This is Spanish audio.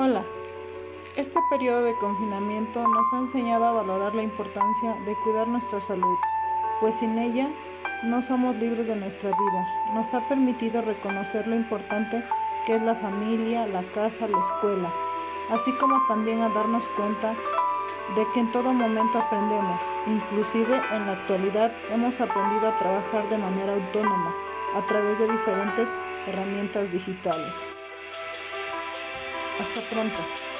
Hola, este periodo de confinamiento nos ha enseñado a valorar la importancia de cuidar nuestra salud, pues sin ella no somos libres de nuestra vida. Nos ha permitido reconocer lo importante que es la familia, la casa, la escuela, así como también a darnos cuenta de que en todo momento aprendemos, inclusive en la actualidad hemos aprendido a trabajar de manera autónoma a través de diferentes herramientas digitales. Hasta pronto.